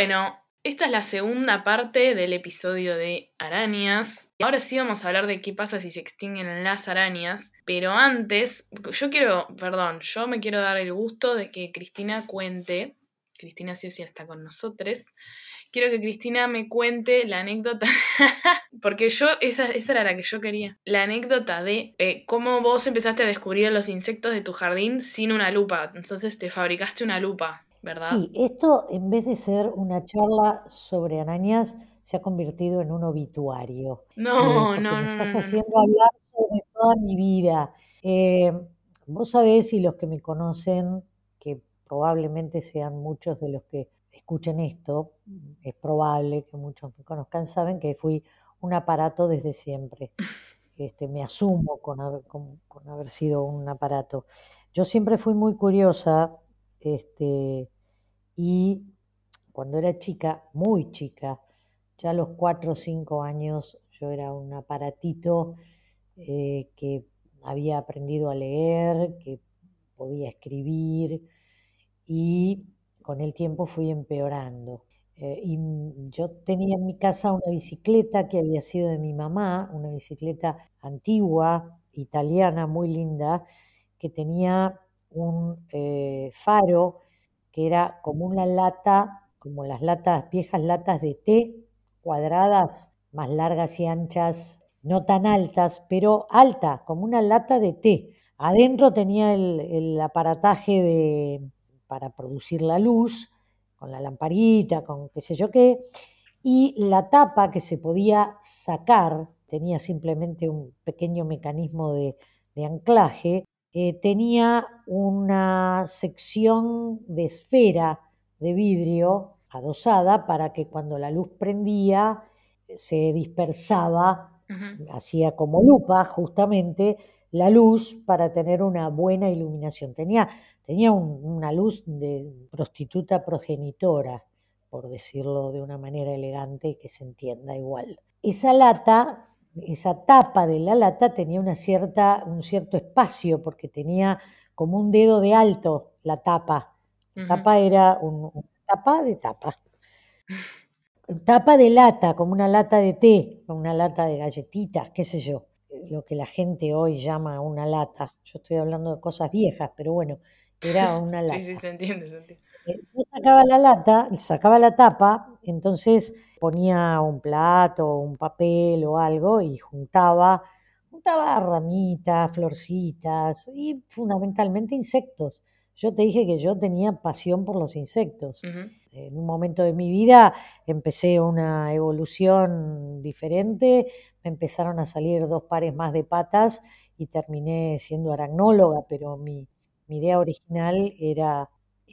Bueno, esta es la segunda parte del episodio de arañas. Ahora sí vamos a hablar de qué pasa si se extinguen las arañas. Pero antes, yo quiero, perdón, yo me quiero dar el gusto de que Cristina cuente. Cristina sí está con nosotros. Quiero que Cristina me cuente la anécdota. porque yo, esa, esa, era la que yo quería. La anécdota de eh, cómo vos empezaste a descubrir los insectos de tu jardín sin una lupa. Entonces te fabricaste una lupa. ¿Verdad? Sí, esto en vez de ser una charla sobre arañas, se ha convertido en un obituario. No, no, no. Me estás haciendo hablar sobre toda mi vida. Eh, vos sabés, y los que me conocen, que probablemente sean muchos de los que escuchen esto, es probable que muchos me conozcan, saben que fui un aparato desde siempre. Este, me asumo con, con haber sido un aparato. Yo siempre fui muy curiosa este, y cuando era chica, muy chica, ya a los cuatro o cinco años, yo era un aparatito eh, que había aprendido a leer, que podía escribir y con el tiempo fui empeorando. Eh, y yo tenía en mi casa una bicicleta que había sido de mi mamá, una bicicleta antigua, italiana, muy linda, que tenía un eh, faro que era como una lata, como las latas, viejas latas de té, cuadradas, más largas y anchas, no tan altas, pero alta, como una lata de té. Adentro tenía el, aparataje de, para producir la luz, con la lamparita, con qué sé yo qué, y la tapa que se podía sacar, tenía simplemente un pequeño mecanismo de anclaje, eh, tenía una sección de esfera de vidrio adosada para que cuando la luz prendía eh, se dispersaba, hacía como lupa justamente la luz para tener una buena iluminación. Tenía, tenía una luz de prostituta progenitora, por decirlo de una manera elegante y que se entienda igual. Esa lata esa tapa de la lata tenía una cierta, un cierto espacio porque tenía como un dedo de alto la tapa. La tapa era un, una tapa de tapa. Tapa de lata, como una lata de té, una lata de galletitas, qué sé yo, lo que la gente hoy llama una lata. Yo estoy hablando de cosas viejas, pero bueno, era una lata. sí, sí, se entiende, se entiende. Yo sacaba la lata, sacaba la tapa, entonces ponía un plato, un papel o algo y juntaba, juntaba ramitas, florcitas y fundamentalmente insectos. Yo te dije que yo tenía pasión por los insectos. En un momento de mi vida empecé una evolución diferente, me empezaron a salir dos pares más de patas y terminé siendo aracnóloga, pero mi, mi idea original era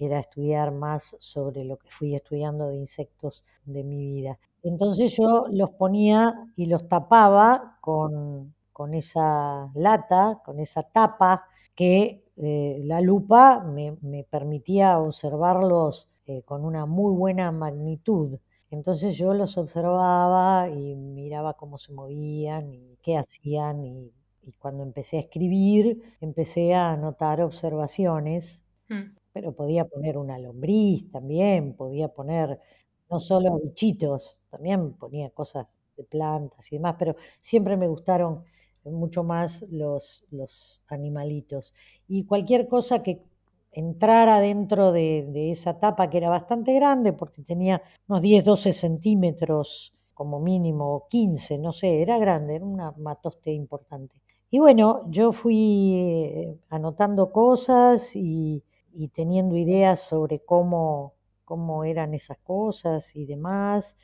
era estudiar más sobre lo que fui estudiando de insectos de mi vida. Entonces yo los ponía y los tapaba con, esa lata, con esa tapa, que eh, la lupa me, permitía observarlos eh, con una muy buena magnitud. Entonces yo los observaba y miraba cómo se movían y qué hacían y, cuando empecé a escribir empecé a anotar observaciones mm pero podía poner una lombriz también, podía poner no solo bichitos, también ponía cosas de plantas y demás, pero siempre me gustaron mucho más los, los animalitos. Y cualquier cosa que entrara dentro de, esa tapa, que era bastante grande, porque tenía unos 10, 12 centímetros como mínimo, 15, no sé, era grande, era una matoste importante. Y bueno, yo fui eh, anotando cosas y y teniendo ideas sobre cómo, cómo eran esas cosas y demás.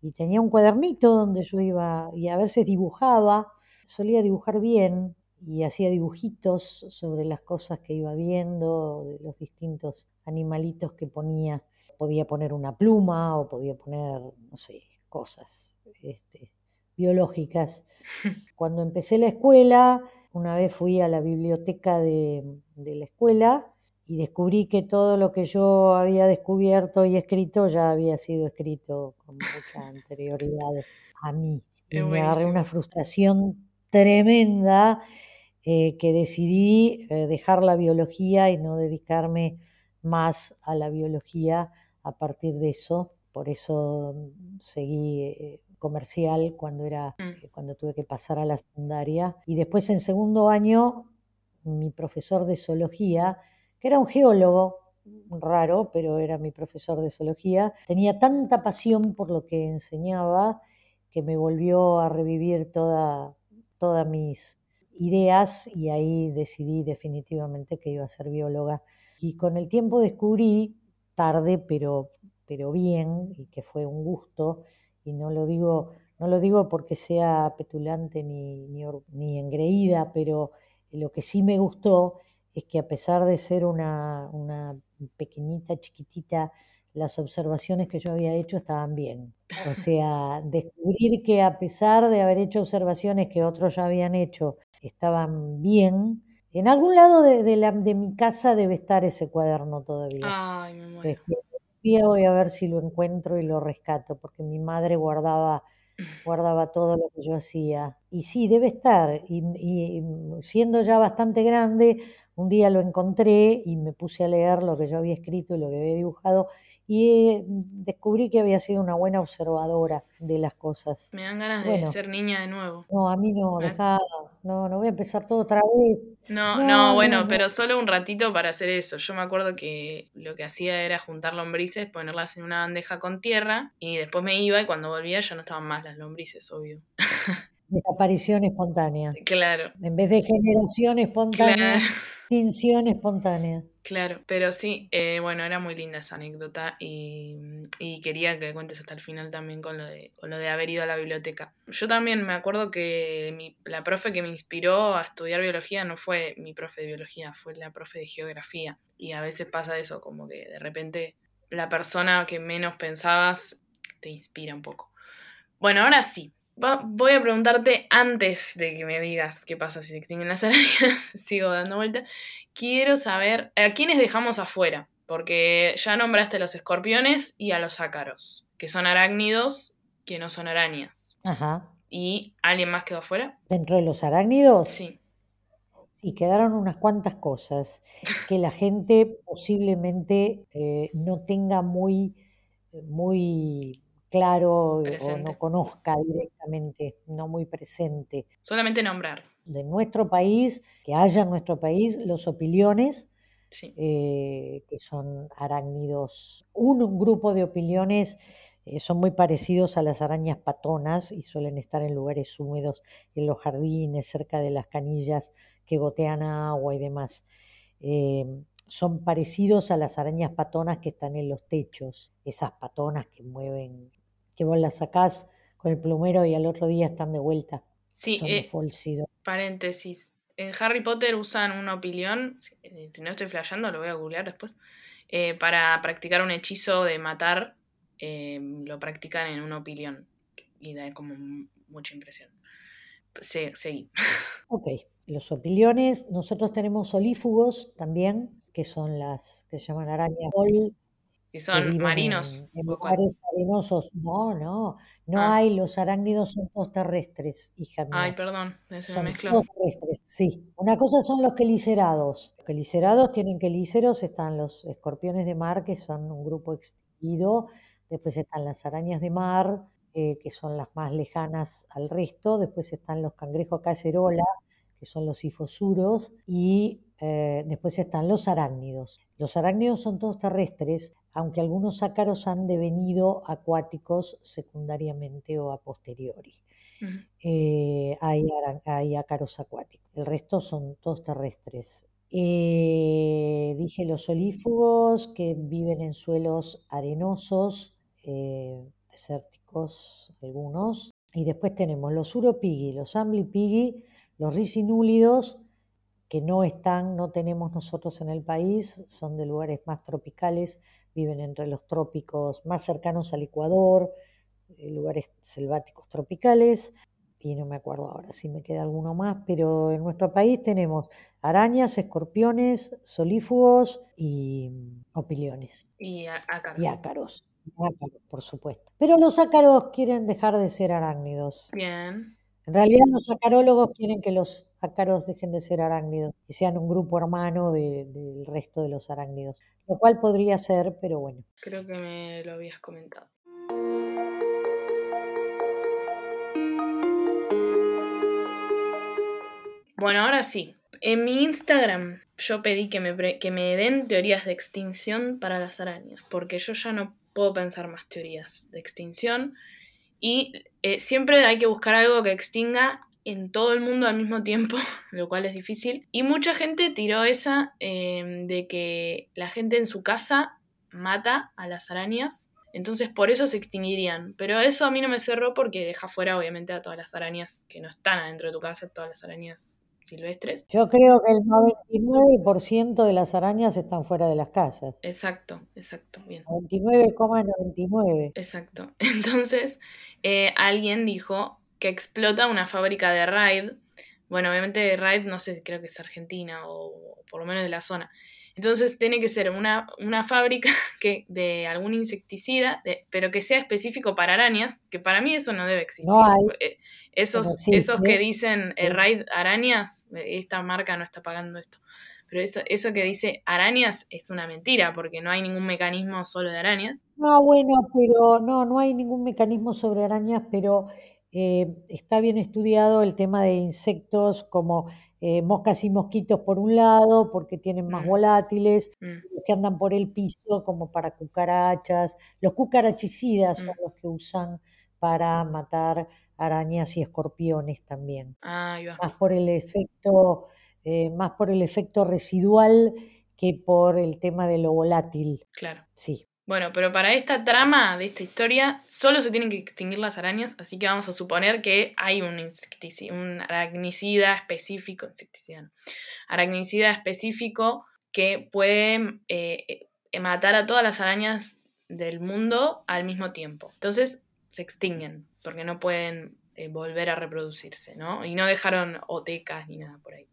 Y tenía un cuadernito donde yo iba y a veces dibujaba, solía dibujar bien y hacía dibujitos sobre las cosas que iba viendo, de los distintos animalitos que ponía. Podía poner una pluma o podía poner, no sé, cosas este, biológicas. Cuando empecé la escuela, una vez fui a la biblioteca de, de la escuela y descubrí que todo lo que yo había descubierto y escrito ya había sido escrito con mucha anterioridad a mí. y me agarré una frustración tremenda eh, que decidí eh, dejar la biología y no dedicarme más a la biología a partir de eso, por eso seguí eh, comercial cuando era Mm. cuando tuve que pasar a la secundaria y después en segundo año mi profesor de zoología que era un geólogo raro pero era mi profesor de zoología tenía tanta pasión por lo que enseñaba que me volvió a revivir toda todas mis ideas y ahí decidí definitivamente que iba a ser bióloga. Y con el tiempo descubrí tarde pero pero bien y que fue un gusto y no lo digo no lo digo porque sea petulante ni, ni, engreída, pero lo que sí me gustó es que a pesar de ser una, una pequeñita, chiquitita, las observaciones que yo había hecho estaban bien. O sea, descubrir que a pesar de haber hecho observaciones que otros ya habían hecho, estaban bien. En algún lado de, de la- de mi casa debe estar ese cuaderno todavía. Ay, me muero. Este, día voy a ver si lo encuentro y lo rescato, porque mi madre guardaba, guardaba todo lo que yo hacía. Y sí, debe estar. Y, y siendo ya bastante grande, un día lo encontré y me puse a leer lo que yo había escrito y lo que había dibujado y eh, descubrí que había sido una buena observadora de las cosas. Me dan ganas de ser niña de nuevo. no, a mí no, dejá, no, no voy a empezar todo otra vez. No, No, no, no, bueno, no. pero solo un ratito para hacer eso. Yo me acuerdo que lo que hacía era juntar lombrices, ponerlas en una bandeja con tierra y después me iba y cuando volvía ya no estaban más las lombrices, obvio. Desaparición espontánea. Claro, En vez de generación espontánea, claro, extinción espontánea. claro. Pero sí, eh, bueno, era muy linda esa anécdota y, y quería que cuentes hasta el final también con lo, de, con lo de haber ido a la biblioteca. Yo también me acuerdo que mi- la profe que me inspiró a estudiar biología no fue mi profe de biología, fue la profe de geografía. Y a veces pasa eso, como que de repente la persona que menos pensabas te inspira un poco. Bueno, ahora sí. Va- voy a preguntarte antes de que me digas qué pasa si se extinguen las arañas. Sigo dando vueltas. Quiero saber a quiénes dejamos afuera. Porque ya nombraste a los escorpiones y a los ácaros, que son arácnidos, que no son arañas. Ajá. ¿Y alguien más quedó afuera? Dentro de los arácnidos, Sí. sí, quedaron unas cuantas cosas que la gente posiblemente eh, no tenga muy, muy claro o no conozca directamente, no muy presente. Solamente nombrar. De nuestro país, que haya en nuestro país, los opiliones, Sí. eh, que son arácnidos. Un, un grupo de opiliones eh, son muy parecidos a las arañas patonas y suelen estar en lugares húmedos, en los jardines, cerca de las canillas que gotean agua y demás. Eh, son parecidos a las arañas patonas que están en los techos, esas patonas que mueven, que vos las sacás con el plumero y al otro día están de vuelta. Sí, Son eh, paréntesis. En Harry Potter usan un opilión, si no estoy flasheando, lo voy a googlear después, eh, para practicar un hechizo de matar, eh, lo practican en un opilión y da como mucha impresión. Se- seguí. Ok, los opiliones, nosotros tenemos olífugos también, que son las que se llaman arañas sol, ¿Y que son marinos en, lugares arenosos. No, no, no Ah, hay, los arácnidos son todos terrestres, hija ay, mía. perdón, se me Son mezcló. todos terrestres, sí. Una cosa son los quelicerados. Los quelicerados tienen quelíceros, están los escorpiones de mar, que son un grupo extinguido. Después están las arañas de mar, eh, que son las más lejanas al resto. Después están los cangrejos cacerola, que son los sifosuros. Y eh, después están los arácnidos. Los arácnidos son todos terrestres, aunque algunos ácaros han devenido acuáticos secundariamente o a posteriori. Eh, hay, ácaros acuáticos. El resto son todos terrestres. Eh, dije los olífugos que viven en suelos arenosos, desérticos algunos. Y después tenemos los uropigui, los amblipigui, los ricinúlidos, que no están, no tenemos nosotros en el país, son de lugares más tropicales, viven entre los trópicos más cercanos al Ecuador, eh, lugares selváticos tropicales, y no me acuerdo ahora si me queda alguno más, pero en nuestro país tenemos arañas, escorpiones, solífugos y mm, opiliones. Y ácaros. Y ácaros. Ácaros, por supuesto. Pero los ácaros quieren dejar de ser arácnidos. Bien. En realidad los acarólogos quieren que los ácaros dejen de ser arácnidos y sean un grupo hermano de, del resto de los arácnidos, lo cual podría ser, pero bueno. Creo que me lo habías comentado. Bueno, ahora sí. En mi Instagram yo pedí que me, que me den teorías de extinción para las arañas, porque yo ya no puedo pensar más teorías de extinción. Y eh, siempre hay que buscar algo que extinga en todo el mundo al mismo tiempo, lo cual es difícil. Y mucha gente tiró esa em, de que la gente en su casa mata a las arañas, entonces por eso se extinguirían. Pero eso a mí no me cerró porque deja fuera obviamente a todas las arañas que no están adentro de tu casa, todas las arañas silvestres. Yo creo que el 99% de las arañas están fuera de las casas. Exacto, exacto, bien. 99,99. Exacto. Entonces, eh, alguien dijo que explota una fábrica de Raid. Bueno, obviamente Raid no sé, creo que es Argentina o por lo menos de la zona. Entonces tiene que ser una, una fábrica que, de algún insecticida, pero que sea específico para arañas, que para mí eso no debe existir. Eh, esos, esos que dicen eh, Raid arañas, eh, esta marca no está pagando esto. Pero eso, eso que dice arañas es una mentira, porque no hay ningún mecanismo solo de arañas. No, bueno, pero no, no hay ningún mecanismo sobre arañas, pero está bien estudiado el tema de insectos como eh, moscas y mosquitos por un lado, porque tienen más mm. volátiles, mm. que andan por el piso como para cucarachas. Los cucarachicidas son mm. los que usan para matar arañas y escorpiones también. Ah, más por el efecto, eh, más por el efecto residual que por el tema de lo volátil. Claro. Sí. Bueno, pero para esta trama de esta historia solo se tienen que extinguir las arañas, así que vamos a suponer que hay un insecticida, aracnicida específico, insecticida, aracnicida específico que puede eh, matar a todas las arañas del mundo al mismo tiempo. Entonces se extinguen porque no pueden eh, volver a reproducirse, ¿no? Y no dejaron otecas ni nada por ahí.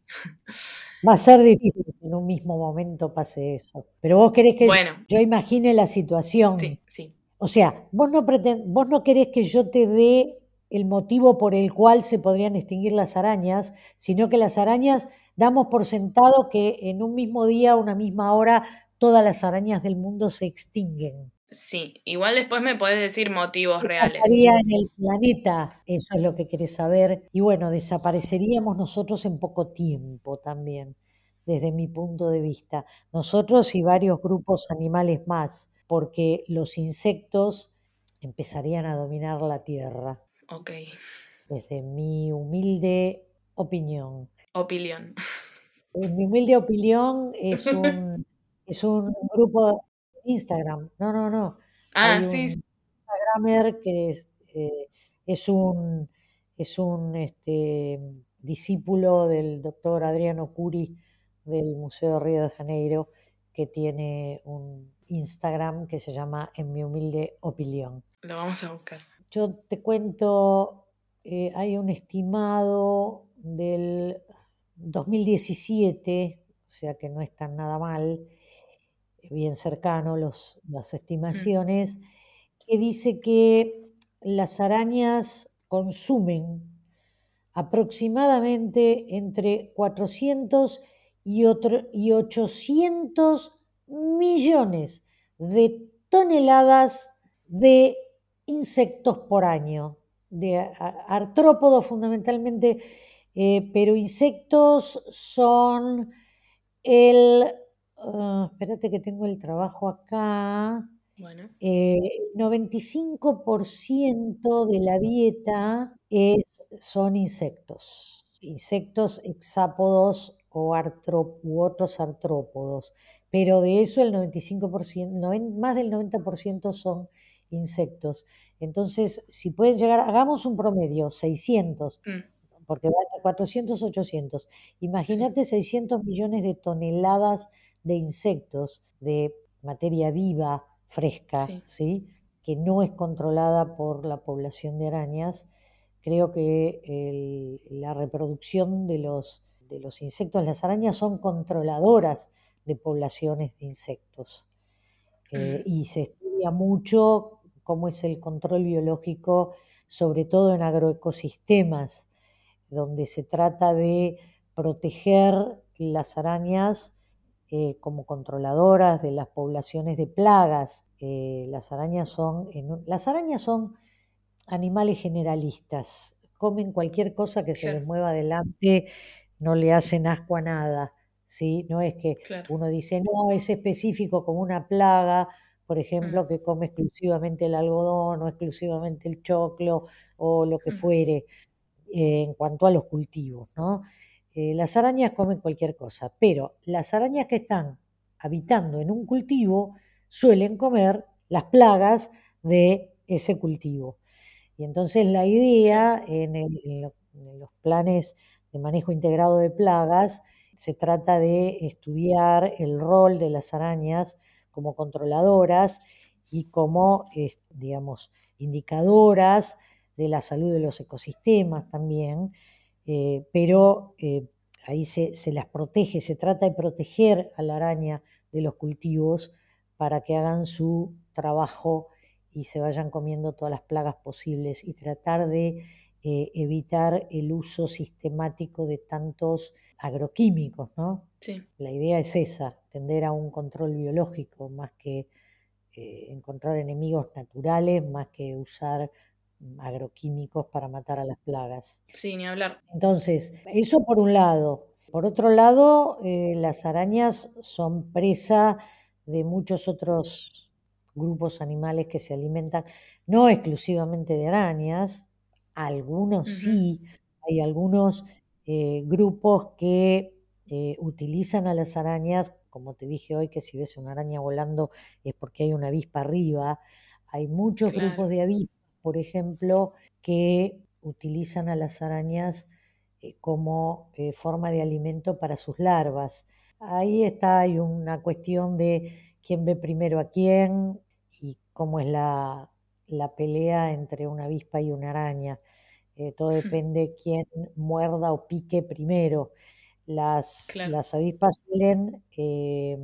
Va a ser difícil que en un mismo momento pase eso. Pero vos querés que yo imagine la situación. Sí, sí. O sea, vos no, vos no querés que yo te dé el motivo por el cual se podrían extinguir las arañas, sino que las arañas damos por sentado que en un mismo día, una misma hora, todas las arañas del mundo se extinguen. Sí, igual después me puedes decir motivos ¿Qué reales. pasaría en el planeta? Eso es lo que querés saber. Y bueno, desapareceríamos nosotros en poco tiempo también, desde mi punto de vista. Nosotros y varios grupos animales más, porque los insectos empezarían a dominar la Tierra. Ok. Desde mi humilde opinión. Opinión. Mi humilde opinión es un, es un grupo Instagram. No, no, no. Ah, sí. Instagramer que es, eh, es un, es un este, discípulo del doctor Adriano Curi del Museo de Río de Janeiro, que tiene un Instagram que se llama En mi humilde opinión. Lo vamos a buscar. Yo te cuento, eh, hay un estimado del 2017, o sea que no está nada mal, bien cercano los, las estimaciones, que dice que las arañas consumen aproximadamente entre 400 y, y 800 millones de toneladas de insectos por año, de artrópodos fundamentalmente, eh, pero insectos son el Ah, espérate que tengo el trabajo acá. Bueno. Eh, 95% de la dieta es, son insectos, insectos hexápodos o u otros artrópodos, pero de eso el 95%, más del 90% son insectos. Entonces, si pueden llegar, hagamos un promedio, 600, mm. porque va a 400, 800. Imagínate 600 millones de toneladas de insectos, de materia viva, fresca, sí. que no es controlada por la población de arañas, creo que la reproducción de los, de los insectos, las arañas son controladoras de poblaciones de insectos. Eh, y se estudia mucho cómo es el control biológico, sobre todo en agroecosistemas, donde se trata de proteger las arañas eh, como controladoras de las poblaciones de plagas. Eh, las, arañas son, las arañas son animales generalistas, comen cualquier cosa que se les mueva adelante, no le hacen asco a nada, ¿sí? No es que Claro. uno dice, no, es específico como una plaga, por Mm, ejemplo, que come exclusivamente el algodón o exclusivamente el choclo o lo que mm, fuere eh, en cuanto a los cultivos, ¿no? Eh, las arañas comen cualquier cosa, pero las arañas que están habitando en un cultivo suelen comer las plagas de ese cultivo. Y entonces la idea en los planes de manejo integrado de plagas se trata de estudiar el rol de las arañas como controladoras y como, eh, digamos, indicadoras de la salud de los ecosistemas también, eh, pero eh, ahí se, se las protege, se trata de proteger a la araña de los cultivos para que hagan su trabajo y se vayan comiendo todas las plagas posibles y tratar de eh, evitar el uso sistemático de tantos agroquímicos, ¿no? Sí, La idea es esa, tender a un control biológico más que encontrar enemigos naturales, más que usar agroquímicos para matar a las plagas. sí, ni hablar. Entonces, eso por un lado. Por otro lado, eh, las arañas son presa de muchos otros grupos animales que se alimentan, no exclusivamente de arañas, algunos sí, hay algunos eh, grupos que eh, utilizan a las arañas, como te dije hoy, que si ves una araña volando es porque hay una avispa arriba. Hay muchos grupos de avispas, por ejemplo, que utilizan a las arañas eh, como eh, forma de alimento para sus larvas. Ahí está, hay una cuestión de quién ve primero a quién y cómo es la, la pelea entre una avispa y una araña. Eh, todo depende quién muerda o pique primero. Las, Claro. las avispas suelen eh,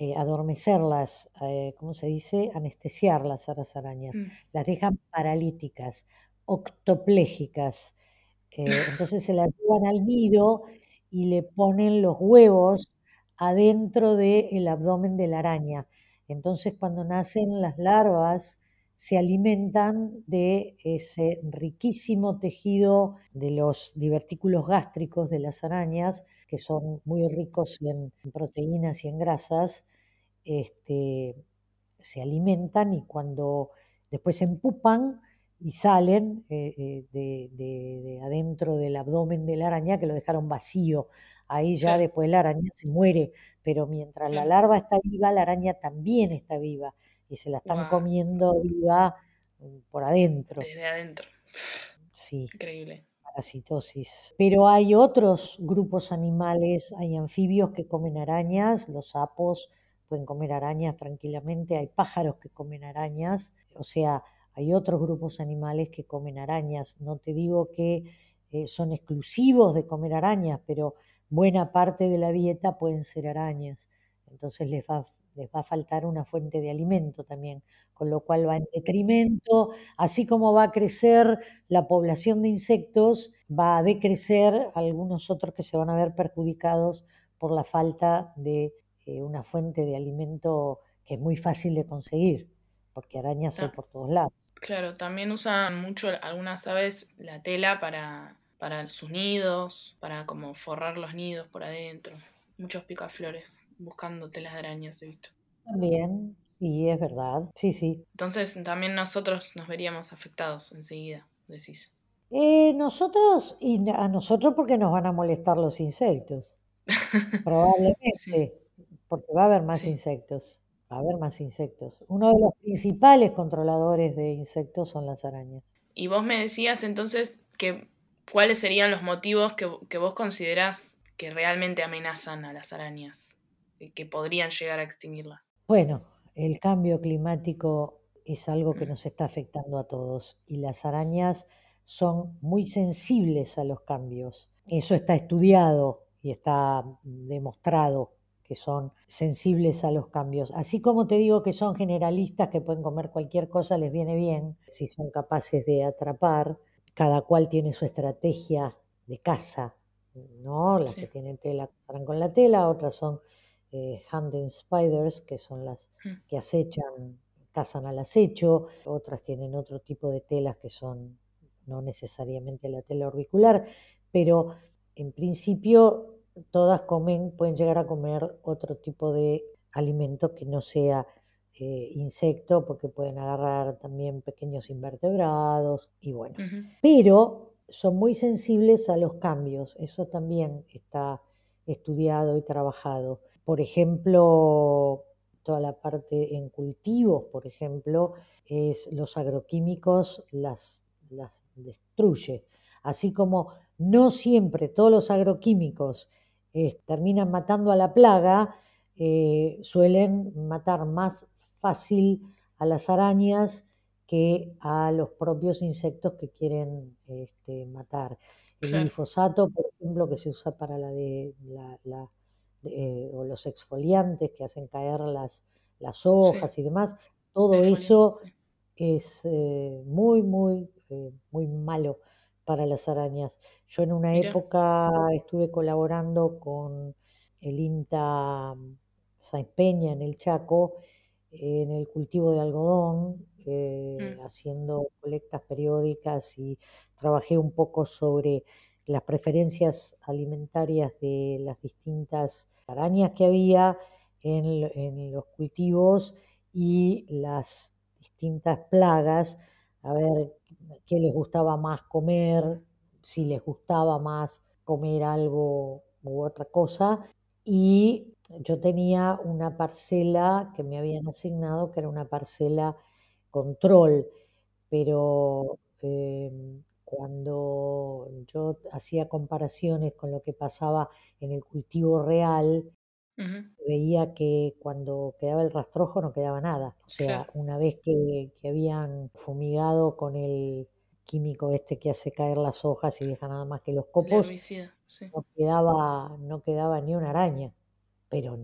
eh, adormecerlas, eh, ¿cómo se dice? Anestesiarlas a las arañas. Mm, Las dejan paralíticas, octoplégicas. Eh, entonces se las llevan al nido y le ponen los huevos adentro del abdomen de la araña. Entonces cuando nacen las larvas se alimentan de ese riquísimo tejido de los divertículos gástricos de las arañas, que son muy ricos en proteínas y en grasas, este, se alimentan y cuando después se empupan y salen eh, eh, de, de- de adentro del abdomen de la araña, que lo dejaron vacío. Ahí ya después la araña se muere, pero mientras la larva está viva, la araña también está viva y se la están comiendo viva mm, por adentro. desde adentro. Sí, Increíble. parasitosis. Pero hay otros grupos animales, hay anfibios que comen arañas, los sapos pueden comer arañas tranquilamente, hay pájaros que comen arañas, o sea, hay otros grupos animales que comen arañas. No te digo que eh, son exclusivos de comer arañas, pero buena parte de la dieta pueden ser arañas. Entonces les va, les va a faltar una fuente de alimento también, con lo cual va en detrimento, así como va a crecer la población de insectos, va a decrecer algunos otros que se van a ver perjudicados por la falta de eh, una fuente de alimento que es muy fácil de conseguir, porque arañas hay por todos lados. claro, también usan mucho algunas aves la tela para, para sus nidos, para como forrar los nidos por adentro. Muchos picaflores buscando telas de arañas, he visto. También, sí, es verdad, sí, sí. Entonces también nosotros nos veríamos afectados enseguida, decís. Eh, nosotros, y a nosotros porque nos van a molestar los insectos, probablemente, Sí, porque va a haber más sí. insectos, va a haber más insectos. Uno de los principales controladores de insectos son las arañas. Y vos me decías entonces que cuáles serían los motivos que, que vos considerás que realmente amenazan a las arañas, y que podrían llegar a extinguirlas. Bueno, el cambio climático es algo que Mm, nos está afectando a todos y las arañas son muy sensibles a los cambios. Eso está estudiado y está demostrado que son sensibles a los cambios. Así como te digo que son generalistas, que pueden comer cualquier cosa, les viene bien, si son capaces de atrapar. Cada cual tiene su estrategia de caza, ¿no? Las que tienen tela cazarán con la tela, otras son eh, hunting spiders, que son las Mm, que acechan, cazan al acecho, otras tienen otro tipo de telas que son no necesariamente la tela orbicular, pero en principio todas comen, pueden llegar a comer otro tipo de alimento que no sea eh, insecto, porque pueden agarrar también pequeños invertebrados y bueno. Pero son muy sensibles a los cambios, eso también está estudiado y trabajado. Por ejemplo, toda la parte en cultivos, por ejemplo, es los agroquímicos las, las destruye. Así como no siempre todos los agroquímicos eh, terminan matando a la plaga, eh, suelen matar más fácil a las arañas que a los propios insectos que quieren este, matar. El Claro, glifosato, por ejemplo, que se usa para la de, la, la- de- eh, o los exfoliantes que hacen caer las, las sí, hojas y demás, todo eso es eh, muy, muy, eh, muy malo para las arañas. Yo en una Mira, época estuve colaborando con el INTA Sáenz Peña en el Chaco, en el cultivo de algodón, eh, mm, haciendo colectas periódicas y trabajé un poco sobre las preferencias alimentarias de las distintas arañas que había en, en los cultivos y las distintas plagas, a ver qué les gustaba más comer, si les gustaba más comer algo u otra cosa. Y yo tenía una parcela que me habían asignado, que era una parcela control, pero em, cuando yo hacía comparaciones con lo que pasaba en el cultivo real, ujú, veía que cuando quedaba el rastrojo no quedaba nada. O sea, claro, una vez que, que habían fumigado con el químico este que hace caer las hojas y deja nada más que los el copos, herbicida, sí, no quedaba, no quedaba ni una araña, pero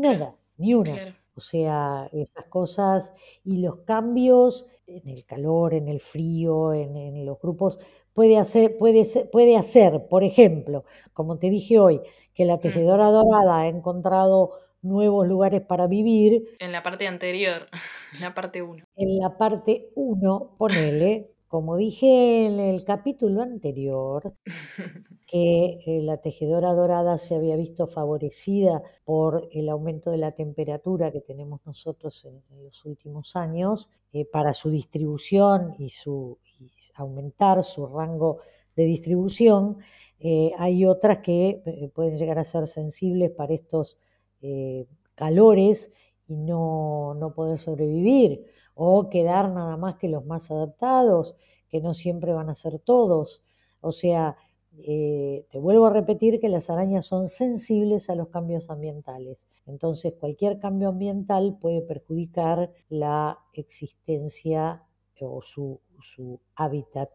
claro, nada, ni una. claro, O sea, esas cosas y los cambios en el calor, en el frío, en, en los grupos, puede hacer, puede puede hacer, por ejemplo, como te dije hoy, que la tejedora dorada ha encontrado nuevos lugares para vivir, En la parte anterior, en la parte 1. en la parte uno ponele, como dije en el capítulo anterior, que eh, la tejedora dorada se había visto favorecida por el aumento de la temperatura que tenemos nosotros en, en los últimos años eh, para su distribución y, su, y aumentar su rango de distribución. Eh, hay otras que pueden llegar a ser sensibles para estos eh, calores y no, no poder sobrevivir o quedar nada más que los más adaptados, que no siempre van a ser todos. O sea, eh, te vuelvo a repetir que las arañas son sensibles a los cambios ambientales. Entonces, cualquier cambio ambiental puede perjudicar la existencia o su, su hábitat,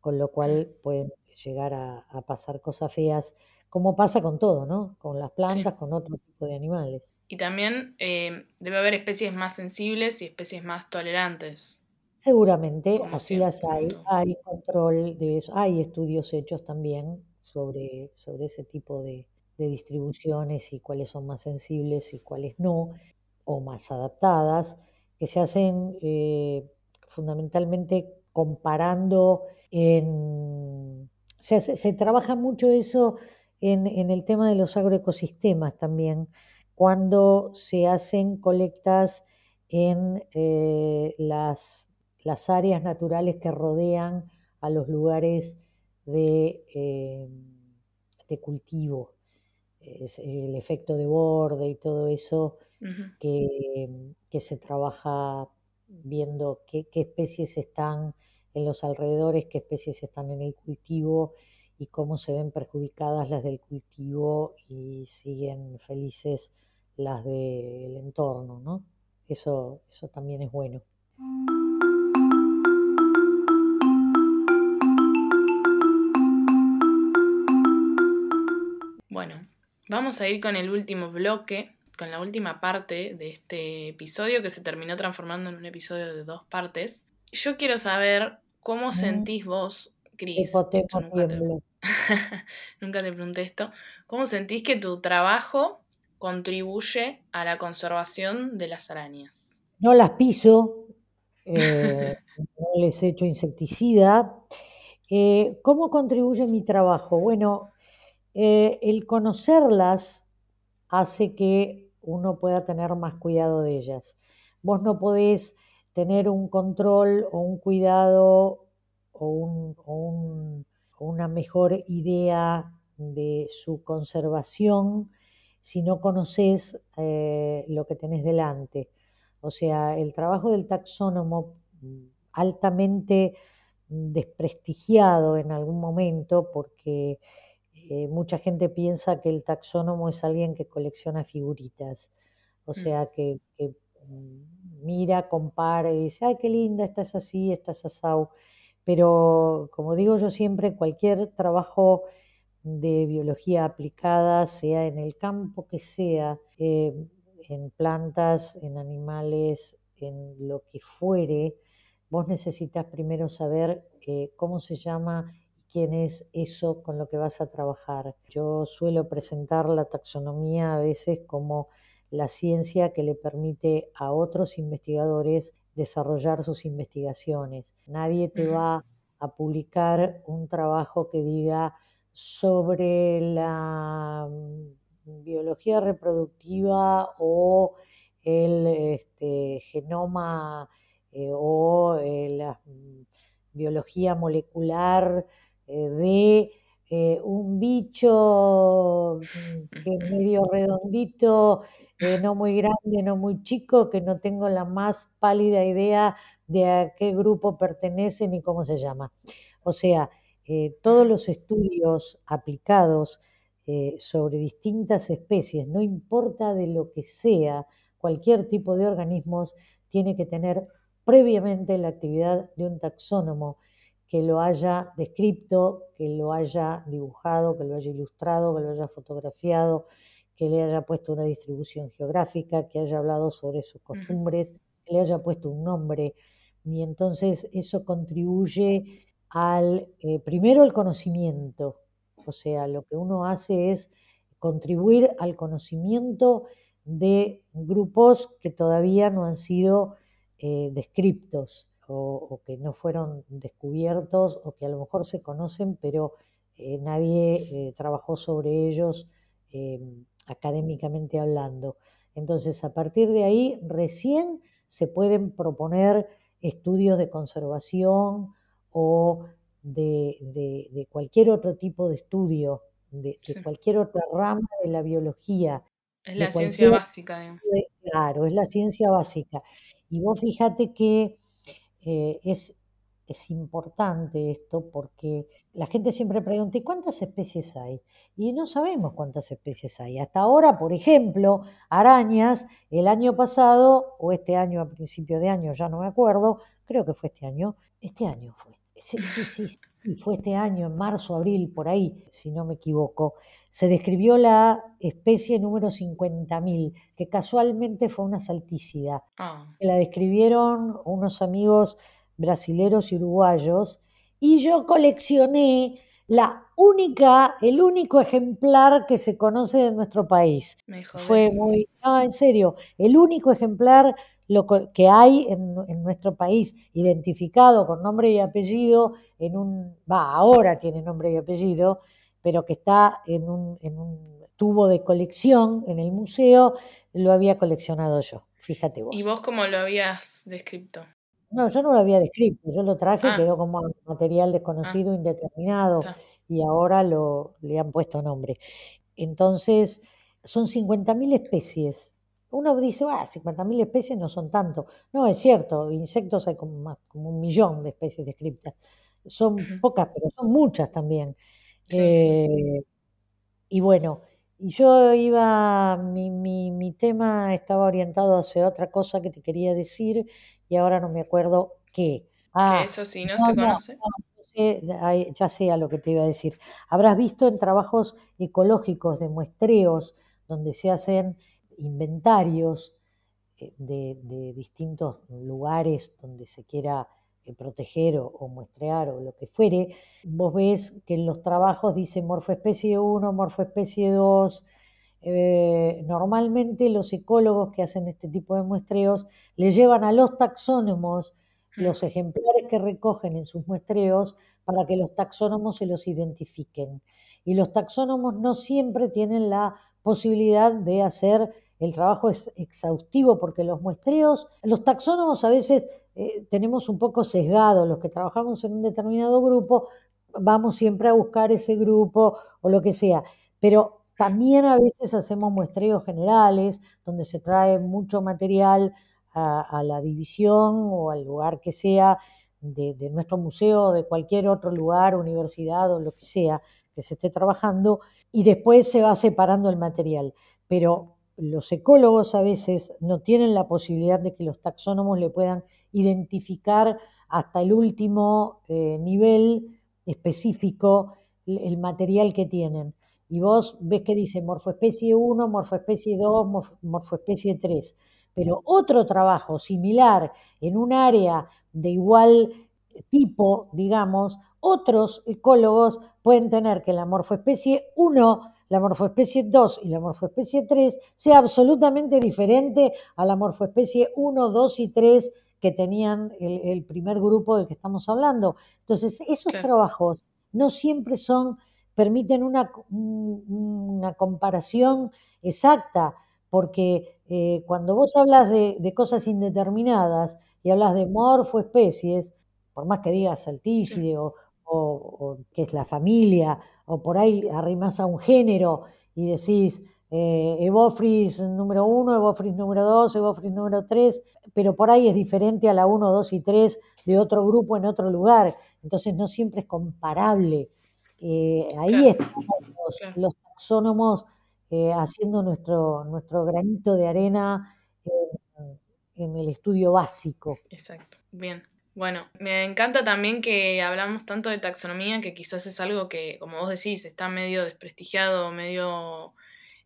con lo cual pueden llegar a pasar cosas feas, como pasa con todo, ¿no? Con las sí. plantas, con otro tipo de animales. Y también eh, debe haber especies más sensibles y especies más tolerantes, Seguramente, como así las hay, hay control de eso, hay estudios hechos también sobre, sobre ese tipo de, de distribuciones y cuáles son más sensibles y cuáles no, o más adaptadas, que se hacen eh, fundamentalmente comparando en... Se trabaja mucho eso en, en el tema de los agroecosistemas también, cuando se hacen colectas en eh, las las áreas naturales que rodean a los lugares de, eh, de cultivo, es el efecto de borde y todo eso que, que se trabaja viendo qué, qué especies están en los alrededores, qué especies están en el cultivo y cómo se ven perjudicadas las del cultivo y siguen felices las del entorno, ¿no? Eso, eso también es bueno. Bueno, vamos a ir con el último bloque, con la última parte de este episodio que se terminó transformando en un episodio de dos partes. Yo quiero saber cómo Mm, sentís vos, Cris, nunca te, pregunté esto, ¿cómo sentís que tu trabajo contribuye a la conservación de las arañas? No las piso, eh, no les echo insecticida. Eh, ¿cómo contribuye mi trabajo? Bueno, eh, el conocerlas hace que uno pueda tener más cuidado de ellas. Vos no podés tener un control o un cuidado o, un, o un, una mejor idea de su conservación si no conoces eh, lo que tenés delante. O sea, el trabajo del taxónomo mm, altamente desprestigiado en algún momento porque eh, mucha gente piensa que el taxónomo es alguien que colecciona figuritas, o Mm. sea, que, que, mm, mira, compara y dice, ay, qué linda, esta es así, esta es asau. Pero como digo yo siempre, cualquier trabajo de biología aplicada, sea en el campo que sea, eh, en plantas, en animales, en lo que fuere, vos necesitas primero saber eh, cómo se llama y quién es eso con lo que vas a trabajar. Yo suelo presentar la taxonomía a veces como la ciencia que le permite a otros investigadores desarrollar sus investigaciones. Nadie te Ujú. va a publicar un trabajo que diga sobre la mm, biología reproductiva o el este, genoma eh, o eh, la mm, biología molecular eh, de eh, un bicho mm, que es medio redondito, eh, no muy grande, no muy chico, que no tengo la más pálida idea de a qué grupo pertenece ni cómo se llama. O sea, eh, todos los estudios aplicados sobre distintas especies, no importa de lo que sea, cualquier tipo de organismos, tiene que tener previamente la actividad de un taxónomo que lo haya descrito, que lo haya dibujado, que lo haya ilustrado, que lo haya fotografiado, que le haya puesto una distribución geográfica, que haya hablado sobre sus costumbres, que le haya puesto un nombre. Y entonces eso contribuye al, eh, primero, el conocimiento. O sea, lo que uno hace es contribuir al conocimiento de grupos que todavía no han sido eh, descriptos o, o, que no fueron descubiertos o que a lo mejor se conocen, pero eh, nadie eh, trabajó sobre ellos eh, académicamente hablando. Entonces, a partir de ahí, recién se pueden proponer estudios de conservación o de, de, de cualquier otro tipo de estudio, de, de, cualquier otra rama de la biología. Es la ciencia básica, claro, es la ciencia básica. Y vos fíjate que eh, es, es importante esto porque la gente siempre pregunta, ¿y cuántas especies hay? Y no sabemos cuántas especies hay. Hasta ahora, por ejemplo, arañas, el año pasado, o este año a principio de año, ya no me acuerdo, creo que fue este año, este año fue. Sí, sí, sí, sí, fue este año, en marzo, abril, por ahí, si no me equivoco, se describió la especie número 50.000, que casualmente fue una saltícida. Ah. La describieron unos amigos brasileros y uruguayos, y yo coleccioné la única, el único ejemplar que se conoce de nuestro país. Fue muy, no, en serio, el único ejemplar lo que hay en, en nuestro país identificado con nombre y apellido, en un, va, ahora tiene nombre y apellido, pero que está en un, en un tubo de colección en el museo, lo había coleccionado yo, fíjate vos. ¿Y vos cómo lo habías descrito? No, yo no lo había descrito, yo lo traje, Ah, quedó como material ah, desconocido, indeterminado, está. y ahora lo, le han puesto nombre. Entonces, son 50.000 especies. Uno dice, ah, 50.000 especies no son tanto. No, es cierto, insectos hay como, más, como un millón de especies descritas. Son pocas, pero son muchas también. Sí, sí. Eh, y bueno, y yo iba, mi, mi, mi tema estaba orientado hacia otra cosa que te quería decir y ahora no me acuerdo qué. Ah, eso si no no, se no, conoce. no, ya sé a lo que te iba a decir. Habrás visto en trabajos ecológicos de muestreos donde se hacen inventarios eh, de, de distintos lugares donde se quiera eh, proteger o, o muestrear o lo que fuere, vos ves que en los trabajos dice morfoespecie 1, morfoespecie 2. Eh, normalmente los ecólogos que hacen este tipo de muestreos le llevan a los taxónomos Mm. los ejemplares que recogen en sus muestreos para que los taxónomos se los identifiquen. Y los taxónomos no siempre tienen la posibilidad de hacer el trabajo es exhaustivo porque los muestreos, los taxónomos a veces eh, tenemos un poco sesgado, los que trabajamos en un determinado grupo, vamos siempre a buscar ese grupo o lo que sea, pero también a veces hacemos muestreos generales donde se trae mucho material a, la división o al lugar que sea de, de nuestro museo o de cualquier otro lugar, universidad o lo que sea que se esté trabajando, y después se va separando el material. Pero los ecólogos a veces no tienen la posibilidad de que los taxónomos le puedan identificar hasta el último eh, nivel específico el material que tienen. Y vos ves que dice morfoespecie 1, morfoespecie 2, morfoespecie 3. Pero otro trabajo similar en un área de igual tipo, digamos, otros ecólogos pueden tener que la morfoespecie 1 la morfoespecie 2 y la morfoespecie 3 sea absolutamente diferente a la morfoespecie 1, 2 y 3 que tenían el, el primer grupo del que estamos hablando. Entonces, esos trabajos no siempre son, permiten una, una comparación exacta, porque eh, cuando vos hablas de, de, cosas indeterminadas y hablas de morfoespecies, por más que digas saltícide sí. o, o, o, que es la familia, o por ahí arrimas a un género y decís eh, Evofris número 1, Evofris número 2, Evofris número 3, pero por ahí es diferente a la 1, 2 y 3 de otro grupo en otro lugar, entonces no siempre es comparable. Eh, ahí claro. estamos los, claro. los taxónomos eh, haciendo nuestro, nuestro granito de arena en, en el estudio básico. Exacto, bien. Bueno, me encanta también que hablamos tanto de taxonomía, que quizás es algo que, como vos decís, está medio desprestigiado, medio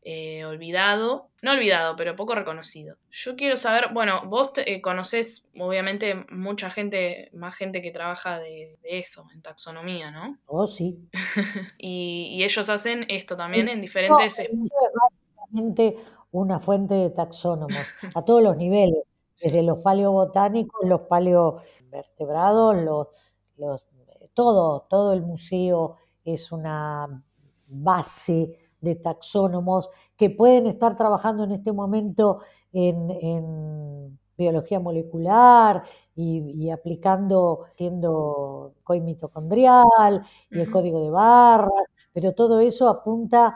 eh, olvidado. No olvidado, pero poco reconocido. Yo quiero saber, bueno, vos te, eh, conocés obviamente mucha gente, más gente que trabaja de, de eso, en taxonomía, ¿no? Oh, sí. y, y, ellos hacen esto también en diferentes... No, una fuente de taxónomos, a todos los niveles desde los paleobotánicos, los paleovertebrados, los, los, todo, todo el museo es una base de taxónomos que pueden estar trabajando en este momento en, en biología molecular y, y, aplicando, siendo COI mitocondrial y el código de barras, pero todo eso apunta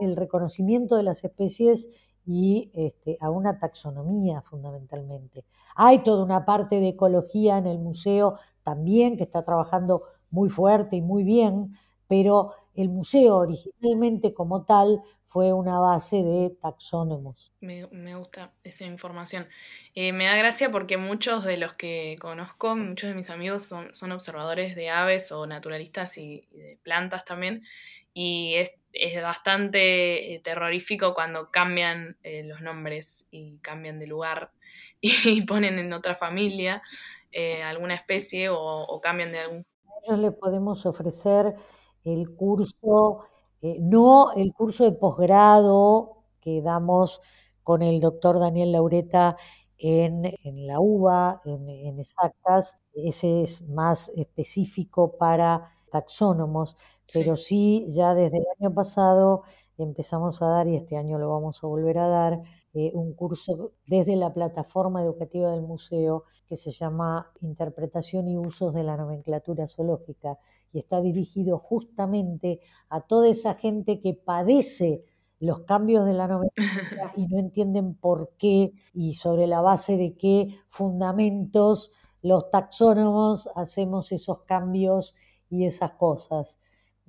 al reconocimiento de las especies y este, a una taxonomía fundamentalmente. Hay toda una parte de ecología en el museo también que está trabajando muy fuerte y muy bien, pero el museo originalmente como tal fue una base de taxónomos. Me, me gusta esa información. Eh, me da gracia porque muchos de los que conozco, muchos de mis amigos son, son observadores de aves o naturalistas y, y de plantas también, y es es bastante eh, terrorífico cuando cambian eh, los nombres y cambian de lugar y ponen en otra familia eh, alguna especie o, cambian de algún. Nosotros le podemos ofrecer el curso, no el curso de posgrado que damos con el doctor Daniel Laureta en, en la UBA, en, en exactas, ese es más específico para taxónomos, pero sí. sí, ya desde el año pasado empezamos a dar, y este año lo vamos a volver a dar, eh, un curso desde la plataforma educativa del museo que se llama Interpretación y Usos de la Nomenclatura Zoológica y está dirigido justamente a toda esa gente que padece los cambios de la nomenclatura y no entienden por qué y sobre la base de qué fundamentos los taxónomos hacemos esos cambios y esas cosas.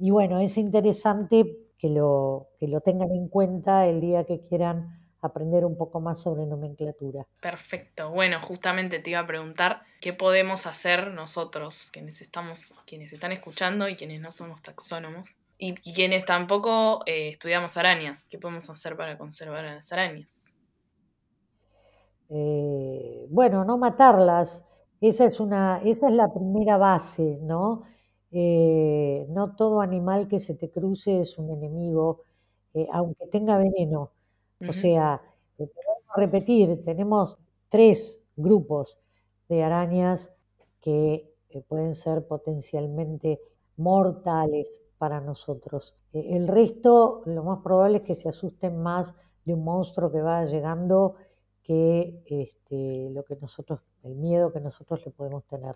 Y bueno, es interesante que lo, que lo tengan en cuenta el día que quieran aprender un poco más sobre nomenclatura. Perfecto. Bueno, justamente te iba a preguntar qué podemos hacer nosotros, quienes estamos, quienes están escuchando y quienes no somos taxónomos, y, y quienes tampoco eh, estudiamos arañas. ¿Qué podemos hacer para conservar a las arañas? Eh, bueno, no matarlas. Esa es, una, esa es la primera base, ¿no? Eh, no todo animal que se te cruce es un enemigo, eh, aunque tenga veneno. Uh -huh. O sea, eh, repetir, tenemos tres grupos de arañas que eh, pueden ser potencialmente mortales para nosotros. Eh, el resto, lo más probable es que se asusten más de un monstruo que va llegando que este, lo que nosotros, el miedo que nosotros le podemos tener.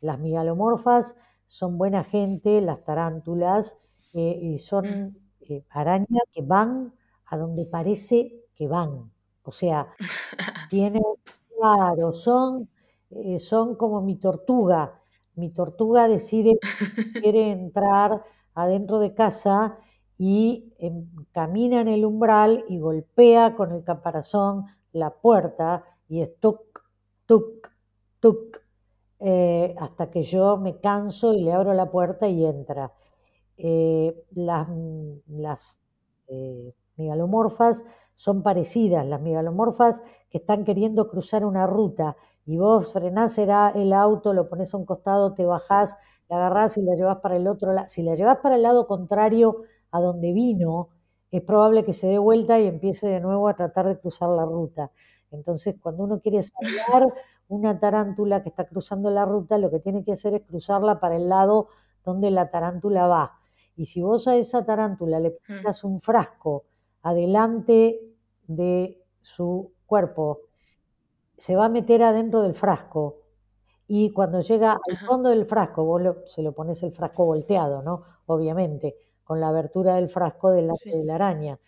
Las migalomorfas son buena gente, las tarántulas, eh, y son eh, arañas que van a donde parece que van. O sea, tienen, claro, son, eh, son como mi tortuga. Mi tortuga decide que quiere entrar adentro de casa y em, camina en el umbral y golpea con el caparazón la puerta y es tuc, tuc, tuc, eh, hasta que yo me canso y le abro la puerta y entra. Eh, las las eh, megalomorfas son parecidas, las megalomorfas que están queriendo cruzar una ruta y vos frenás el, auto, lo pones a un costado, te bajás, la agarrás y la llevas para el otro lado. Si la llevas para el lado contrario a donde vino, es probable que se dé vuelta y empiece de nuevo a tratar de cruzar la ruta. Entonces, cuando uno quiere salvar una tarántula que está cruzando la ruta, lo que tiene que hacer es cruzarla para el lado donde la tarántula va. Y si vos a esa tarántula le pones un frasco adelante de su cuerpo, se va a meter adentro del frasco. Y cuando llega al fondo del frasco, vos lo- se lo pones el frasco volteado, ¿no? Obviamente, con la abertura del frasco delante Sí. de la araña.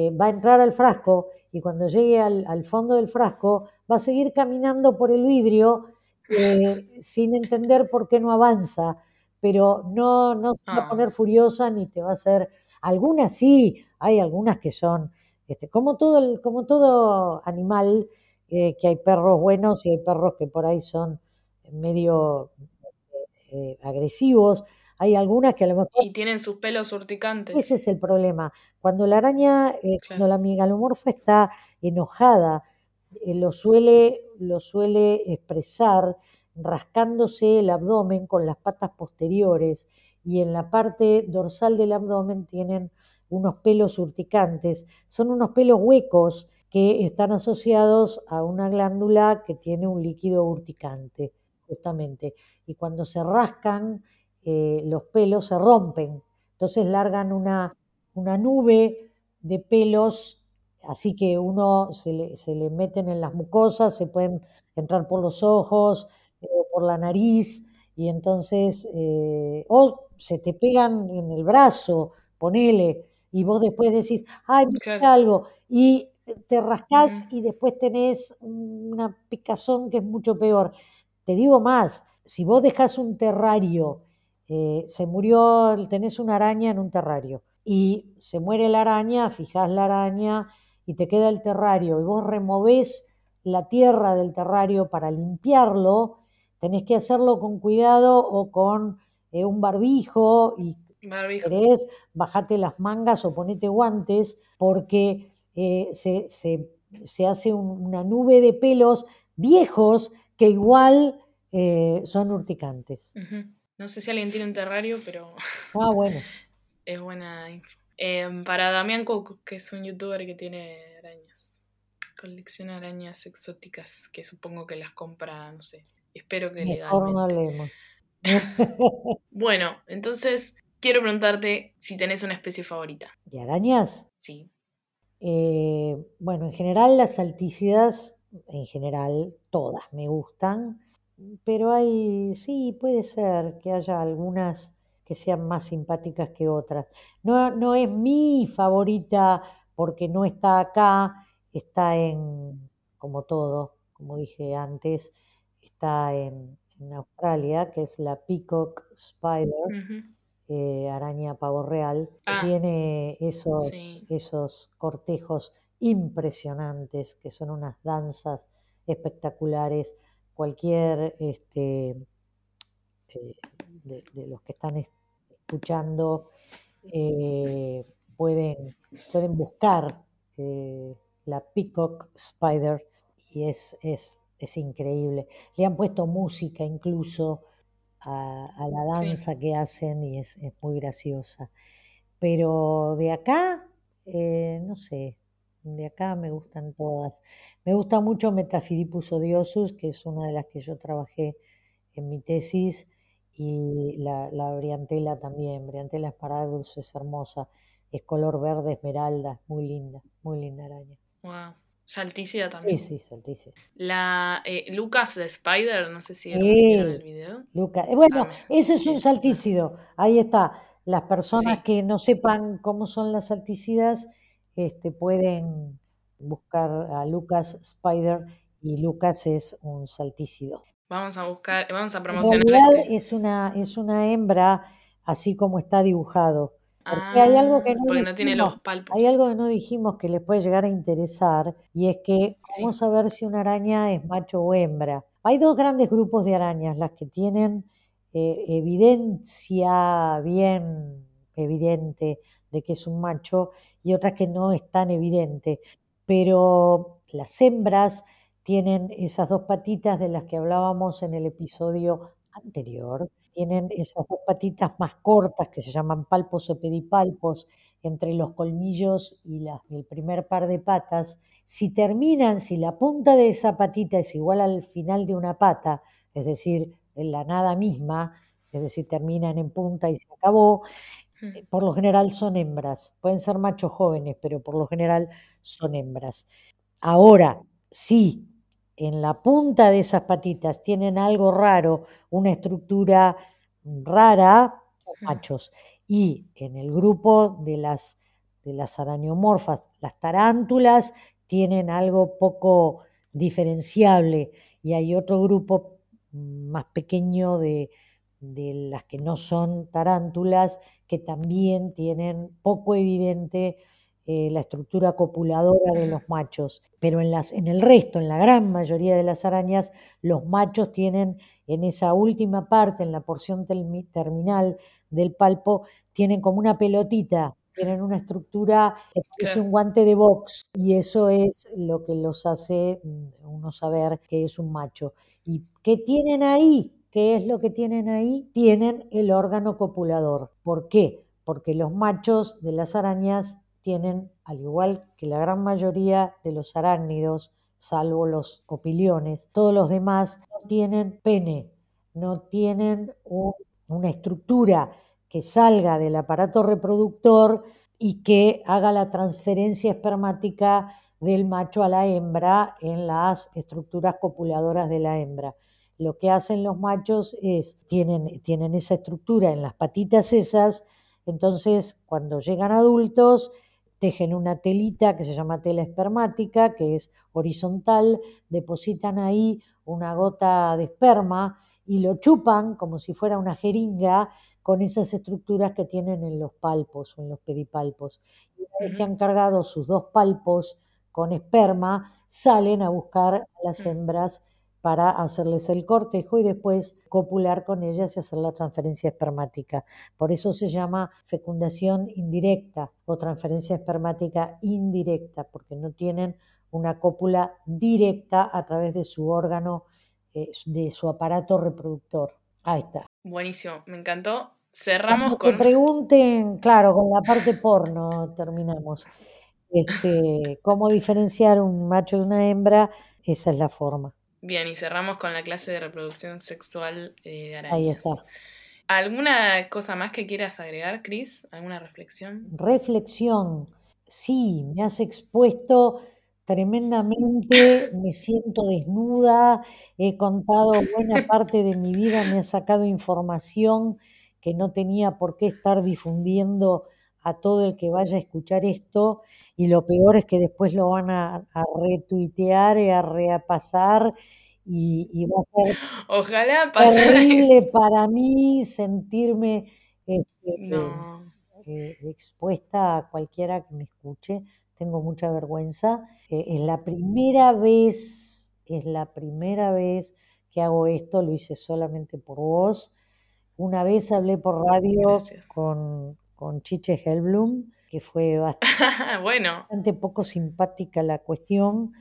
Eh, va a entrar al frasco y cuando llegue al, al fondo del frasco va a seguir caminando por el vidrio eh, sin entender por qué no avanza, pero no, no se va a Ah, poner furiosa ni te va a hacer. Algunas sí, hay algunas que son, este, como todo, el- como todo animal, eh, que hay perros buenos y hay perros que por ahí son medio eh, agresivos. Hay algunas que a lo mejor y tienen sus pelos urticantes. ese es el problema. Cuando la araña, eh, cuando la megalomorfa está enojada, eh, lo suele, lo suele expresar rascándose el abdomen con las patas posteriores y en la parte dorsal del abdomen tienen unos pelos urticantes. Son unos pelos huecos que están asociados a una glándula que tiene un líquido urticante, justamente. Y cuando se rascan, eh, los pelos se rompen. Entonces largan una, una nube de pelos, así que uno se le, se le meten en las mucosas, se pueden entrar por los ojos, eh, por la nariz, y entonces, eh, o se te pegan en el brazo, ponele, y vos después decís, ay, me Claro. algo, y te rascás y después tenés una picazón que es mucho peor. Te digo más, si vos dejás un terrario, eh, se murió, tenés una araña en un terrario, y se muere la araña, fijás la araña y te queda el terrario, y vos removés la tierra del terrario para limpiarlo, tenés que hacerlo con cuidado o con eh, un barbijo y Barbijo. querés, bajate las mangas o ponete guantes porque eh, se, se- se hace un- una nube de pelos viejos que igual eh, son urticantes. No sé si alguien tiene un terrario, pero Ah, bueno, es buena info. Em, para Damián Cook, que es un youtuber que tiene arañas. Colecciona arañas exóticas que supongo que las compra, no sé. Espero que mejor no legalmente. hablemos. Bueno, entonces quiero preguntarte si tenés una especie favorita. ¿De arañas? Sí. Eh, bueno, en general las salticidas, en general todas me gustan, pero hay, sí, puede ser que haya algunas que sean más simpáticas que otras. No, no es mi favorita porque no está acá, está en, como todo, como dije antes, está en, en Australia, que es la Peacock Spider eh, araña pavo real, que Ah, tiene esos, sí. esos cortejos impresionantes, que son unas danzas espectaculares. Cualquier este, eh, de, de los que están es- escuchando eh, pueden, pueden buscar eh, la Peacock Spider y es, es, es increíble. Le han puesto música incluso a, a la Sí. danza que hacen y es, es muy graciosa. Pero de acá, no sé, de acá me gustan todas. Me gusta mucho Metaphydippus odiosus, que es una de las que yo trabajé en mi tesis y la, la briantela también. Briantela smaragdus es hermosa, es color verde esmeralda, es muy linda, muy linda araña. Wow. Saltícida Sí, también. sí, saltísima. La eh, Lucas de Spider, no sé si lo Sí. vieron el video. Luca. eh, Bueno, Ah, ese es un saltícido. Ahí está. Las personas Sí. que no sepan cómo son las saltícidas, este, pueden buscar a Lucas Spider y Lucas es un saltícido. Vamos a buscar, vamos a En promocionar realidad este. es una, es una hembra, así como está dibujado. Porque hay algo que Ah, no no tiene dijimos, los hay algo que no dijimos que les puede llegar a interesar, y es que Sí. vamos a ver si una araña es macho o hembra. Hay dos grandes grupos de arañas, las que tienen eh, evidencia bien evidente de que es un macho y otras que no es tan evidente. Pero las hembras tienen esas dos patitas de las que hablábamos en el episodio anterior. Tienen esas dos patitas más cortas que se llaman palpos o pedipalpos entre los colmillos y la- el primer par de patas. Si terminan, si la punta de esa patita es igual al final de una pata, es decir, en la nada misma, es decir, terminan en punta y se acabó, por lo general son hembras. Pueden ser machos jóvenes, pero por lo general son hembras. Ahora, si en la punta de esas patitas tienen algo raro, una estructura rara, Mm. machos. Y en el grupo de las, de las arañomorfas, las tarántulas tienen algo poco diferenciable y hay otro grupo mm, más pequeño de, de las que no son tarántulas que también tienen poco evidente eh, la estructura copuladora de los machos, pero en, las, en el resto, en la gran mayoría de las arañas, los machos tienen en esa última parte, en la porción terminal del palpo, tienen como una pelotita, tienen una estructura que parece un guante de box y eso es lo que los hace mm, uno saber que es un macho. ¿Y qué tienen ahí? ¿Qué es lo que tienen ahí? Tienen el órgano copulador. ¿Por qué? Porque los machos de las arañas tienen, al igual que la gran mayoría de los arácnidos, salvo los opiliones, todos los demás no tienen pene, no tienen un- una estructura que salga del aparato reproductor y que haga la transferencia espermática del macho a la hembra en las estructuras copuladoras de la hembra. Lo que hacen los machos es, tienen, tienen esa estructura en las patitas esas, entonces cuando llegan adultos, tejen una telita que se llama tela espermática, que es horizontal, depositan ahí una gota de esperma y lo chupan como si fuera una jeringa con esas estructuras que tienen en los palpos o en los pedipalpos. Y una vez que han cargado sus dos palpos con esperma, salen a buscar a las hembras para hacerles el cortejo y después copular con ellas y hacer la transferencia espermática. Por eso se llama fecundación indirecta o transferencia espermática indirecta, porque no tienen una cópula directa a través de su órgano, eh, de su aparato reproductor. Ahí está. Buenísimo, me encantó. Cerramos Cuando con. pregunten, claro, con la parte porno terminamos. Este, cómo diferenciar un macho de una hembra, esa es la forma. Bien, y cerramos con la clase de reproducción sexual eh, de Ahí arañas. está. ¿Alguna cosa más que quieras agregar, Cris? ¿Alguna reflexión? Reflexión. Sí, me has expuesto tremendamente, me siento desnuda, he contado buena parte de mi vida, me has sacado información que no tenía por qué estar difundiendo a todo el que vaya a escuchar esto y lo peor es que después lo van a, a retuitear y a repasar y, y va a ser Ojalá terrible eso. para mí sentirme este, No. eh, expuesta a cualquiera que me escuche. Tengo mucha vergüenza. Eh, es la primera vez, es la primera vez que hago esto, lo hice solamente por vos. Una vez hablé por radio Gracias. con, con Chiche Helblum, que fue bastante bueno, bastante poco simpática la cuestión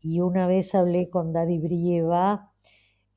y una vez hablé con Daddy Brieva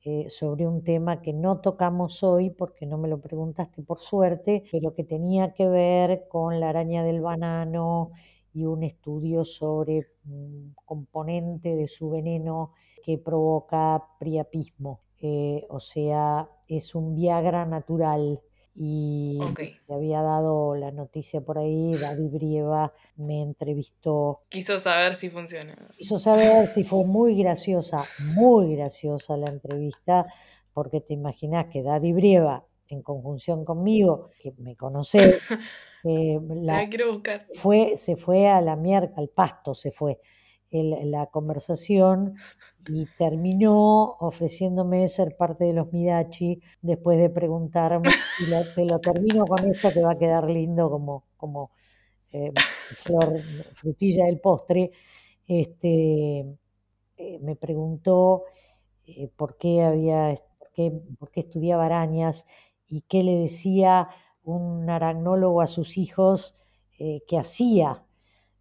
eh, sobre un tema que no tocamos hoy porque no me lo preguntaste por suerte, pero que tenía que ver con la araña del banano y un estudio sobre un componente de su veneno que provoca priapismo. eh, o sea, es un Viagra natural. Y se había dado la noticia por ahí, Daddy Brieva me entrevistó. Quiso saber si funciona. Quiso saber si fue muy graciosa, muy graciosa la entrevista, porque te imaginas que Daddy Brieva, en conjunción conmigo, que me conoces, eh, la, La quiero buscar. fue, se fue a la mierda, al pasto se fue la conversación y terminó ofreciéndome ser parte de los Midachi después de preguntarme, y lo- te lo termino con esto que va a quedar lindo como, como eh, flor, frutilla del postre, este, eh, me preguntó eh, por qué había, por qué, por qué estudiaba arañas y qué le decía un aragnólogo a sus hijos que hacía.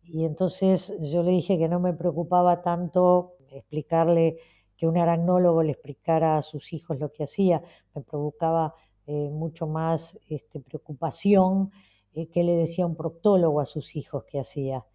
Y entonces yo le dije que no me preocupaba tanto explicarle que un aragnólogo le explicara a sus hijos lo que hacía, me provocaba eh, mucho más este, preocupación eh, que le decía un proctólogo a sus hijos que hacía.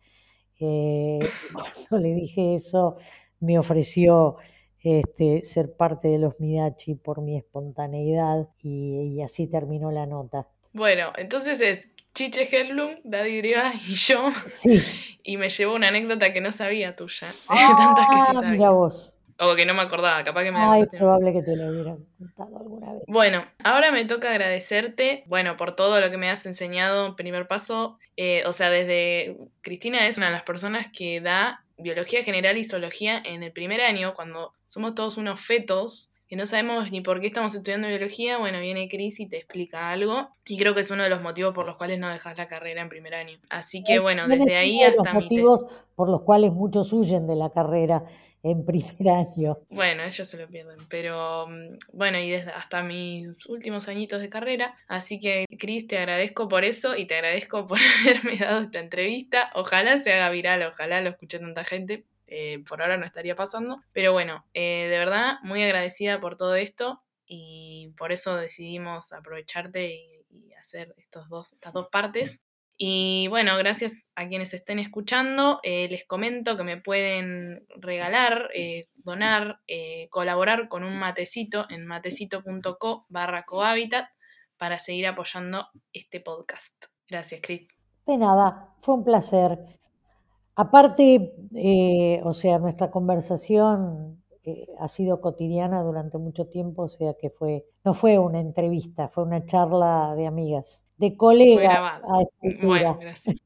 Eh, cuando le dije eso, me ofreció este, ser parte de los Midachi por mi espontaneidad y, y así terminó la nota. Bueno, entonces es Chiche Helblum, Daddy Brieva y yo. Sí. Y me llevó una anécdota que no sabía tuya. Tantas que sí Ah, sabía. mira vos. O que no me acordaba, capaz que me Ay, probable que te lo hubieran contado alguna vez. Bueno, ahora me toca agradecerte, bueno, por todo lo que me has enseñado, primer paso. Eh, o sea, desde Cristina es una de las personas que da biología general y zoología en el primer año, cuando somos todos unos fetos que no sabemos ni por qué estamos estudiando biología. Bueno, viene Cris y te explica algo. Y creo que es uno de los motivos por los cuales no dejas la carrera en primer año. Así que bueno, También desde es ahí de los hasta mi motivos por los cuales muchos huyen de la carrera en primer año. Bueno, ellos se lo pierden, pero mm, bueno, y desde hasta mis últimos añitos de carrera. Así que, Cris, te agradezco por eso y te agradezco por haberme dado esta entrevista. Ojalá se haga viral, ojalá lo escuche tanta gente. Eh, por ahora no estaría pasando. Pero bueno, eh, de verdad, muy agradecida por todo esto y por eso decidimos aprovecharte y, hacer estos dos, estas dos partes. Y bueno, gracias a quienes estén escuchando. Eh, les comento que me pueden regalar, donar, colaborar con un matecito en matecito.co barra cohabitat para seguir apoyando este podcast. Gracias, Cris. De nada, fue un placer. Aparte, eh, o sea, nuestra conversación eh, ha sido cotidiana durante mucho tiempo, o sea que fue, no fue una entrevista, fue una charla de amigas, de colegas altura. Bueno, gracias.